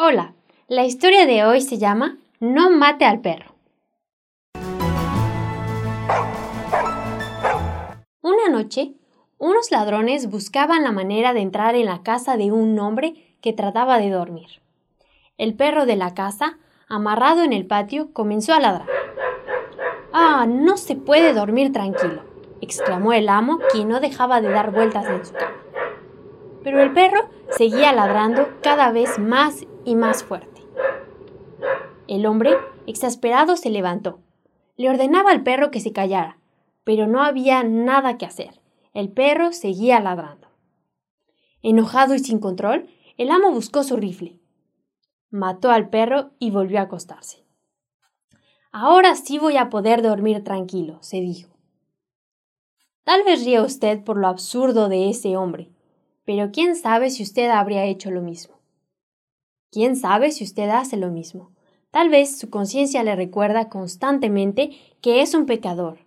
Hola, la historia de hoy se llama No mate al perro. Una noche, unos ladrones buscaban la manera de entrar en la casa de un hombre que trataba de dormir. El perro de la casa, amarrado en el patio, comenzó a ladrar. Ah, no se puede dormir tranquilo, exclamó el amo, quien no dejaba de dar vueltas en su cama. Pero el perro seguía ladrando cada vez más y más fuerte. El hombre, exasperado, se levantó. Le ordenaba al perro que se callara, pero no había nada que hacer. El perro seguía ladrando. Enojado y sin control, el amo buscó su rifle. Mató al perro y volvió a acostarse. Ahora sí voy a poder dormir tranquilo, se dijo. Tal vez ría usted por lo absurdo de ese hombre, pero quién sabe si usted habría hecho lo mismo. ¿Quién sabe si usted hace lo mismo? Tal vez su conciencia le recuerda constantemente que es un pecador,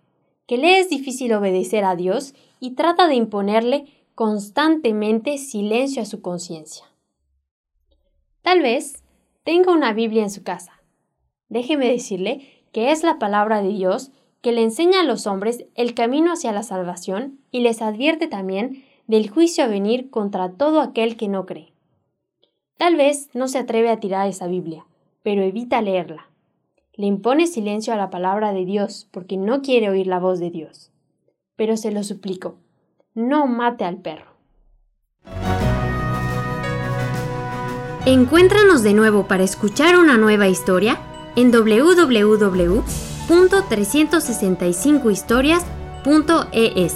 que le es difícil obedecer a Dios y trata de imponerle constantemente silencio a su conciencia. Tal vez tenga una Biblia en su casa. Déjeme decirle que es la palabra de Dios que le enseña a los hombres el camino hacia la salvación y les advierte también del juicio a venir contra todo aquel que no cree. Tal vez no se atreve a tirar esa Biblia, pero evita leerla. Le impone silencio a la palabra de Dios porque no quiere oír la voz de Dios. Pero se lo suplico, no mate al perro. Encuéntranos de nuevo para escuchar una nueva historia en www.365historias.es.